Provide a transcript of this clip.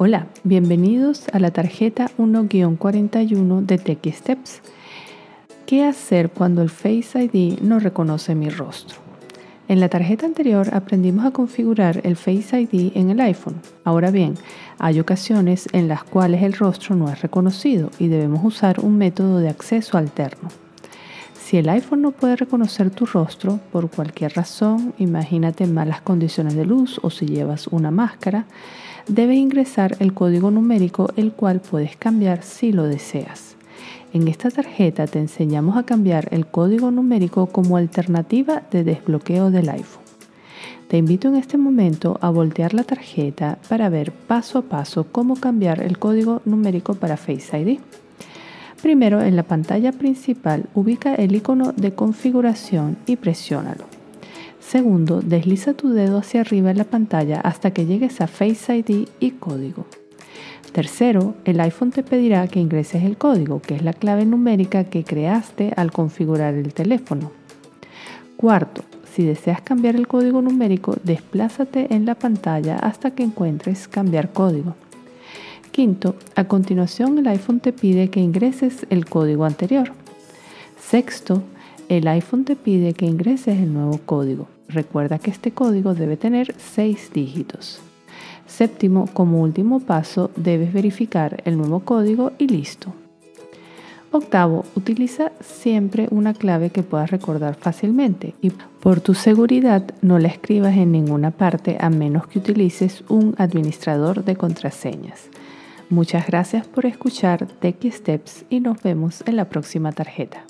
Hola, bienvenidos a la tarjeta 1-41 de TechSteps. ¿Qué hacer cuando el Face ID no reconoce mi rostro? En la tarjeta anterior aprendimos a configurar el Face ID en el iPhone. Ahora bien, hay ocasiones en las cuales el rostro no es reconocido y debemos usar un método de acceso alterno. Si el iPhone no puede reconocer tu rostro por cualquier razón, imagínate malas condiciones de luz o si llevas una máscara, debes ingresar el código numérico el cual puedes cambiar si lo deseas. En esta tarjeta te enseñamos a cambiar el código numérico como alternativa de desbloqueo del iPhone. Te invito en este momento a voltear la tarjeta para ver paso a paso cómo cambiar el código numérico para Face ID. Primero, en la pantalla principal ubica el icono de configuración y presiónalo. Segundo, desliza tu dedo hacia arriba en la pantalla hasta que llegues a Face ID y código. Tercero, el iPhone te pedirá que ingreses el código, que es la clave numérica que creaste al configurar el teléfono. Cuarto, si deseas cambiar el código numérico, desplázate en la pantalla hasta que encuentres cambiar código. Quinto, a continuación el iPhone te pide que ingreses el código anterior. Sexto, el iPhone te pide que ingreses el nuevo código. Recuerda que este código debe tener 6 dígitos. Séptimo, como último paso, debes verificar el nuevo código y listo. Octavo, utiliza siempre una clave que puedas recordar fácilmente y por tu seguridad no la escribas en ninguna parte a menos que utilices un administrador de contraseñas. Muchas gracias por escuchar Tech Steps y nos vemos en la próxima tarjeta.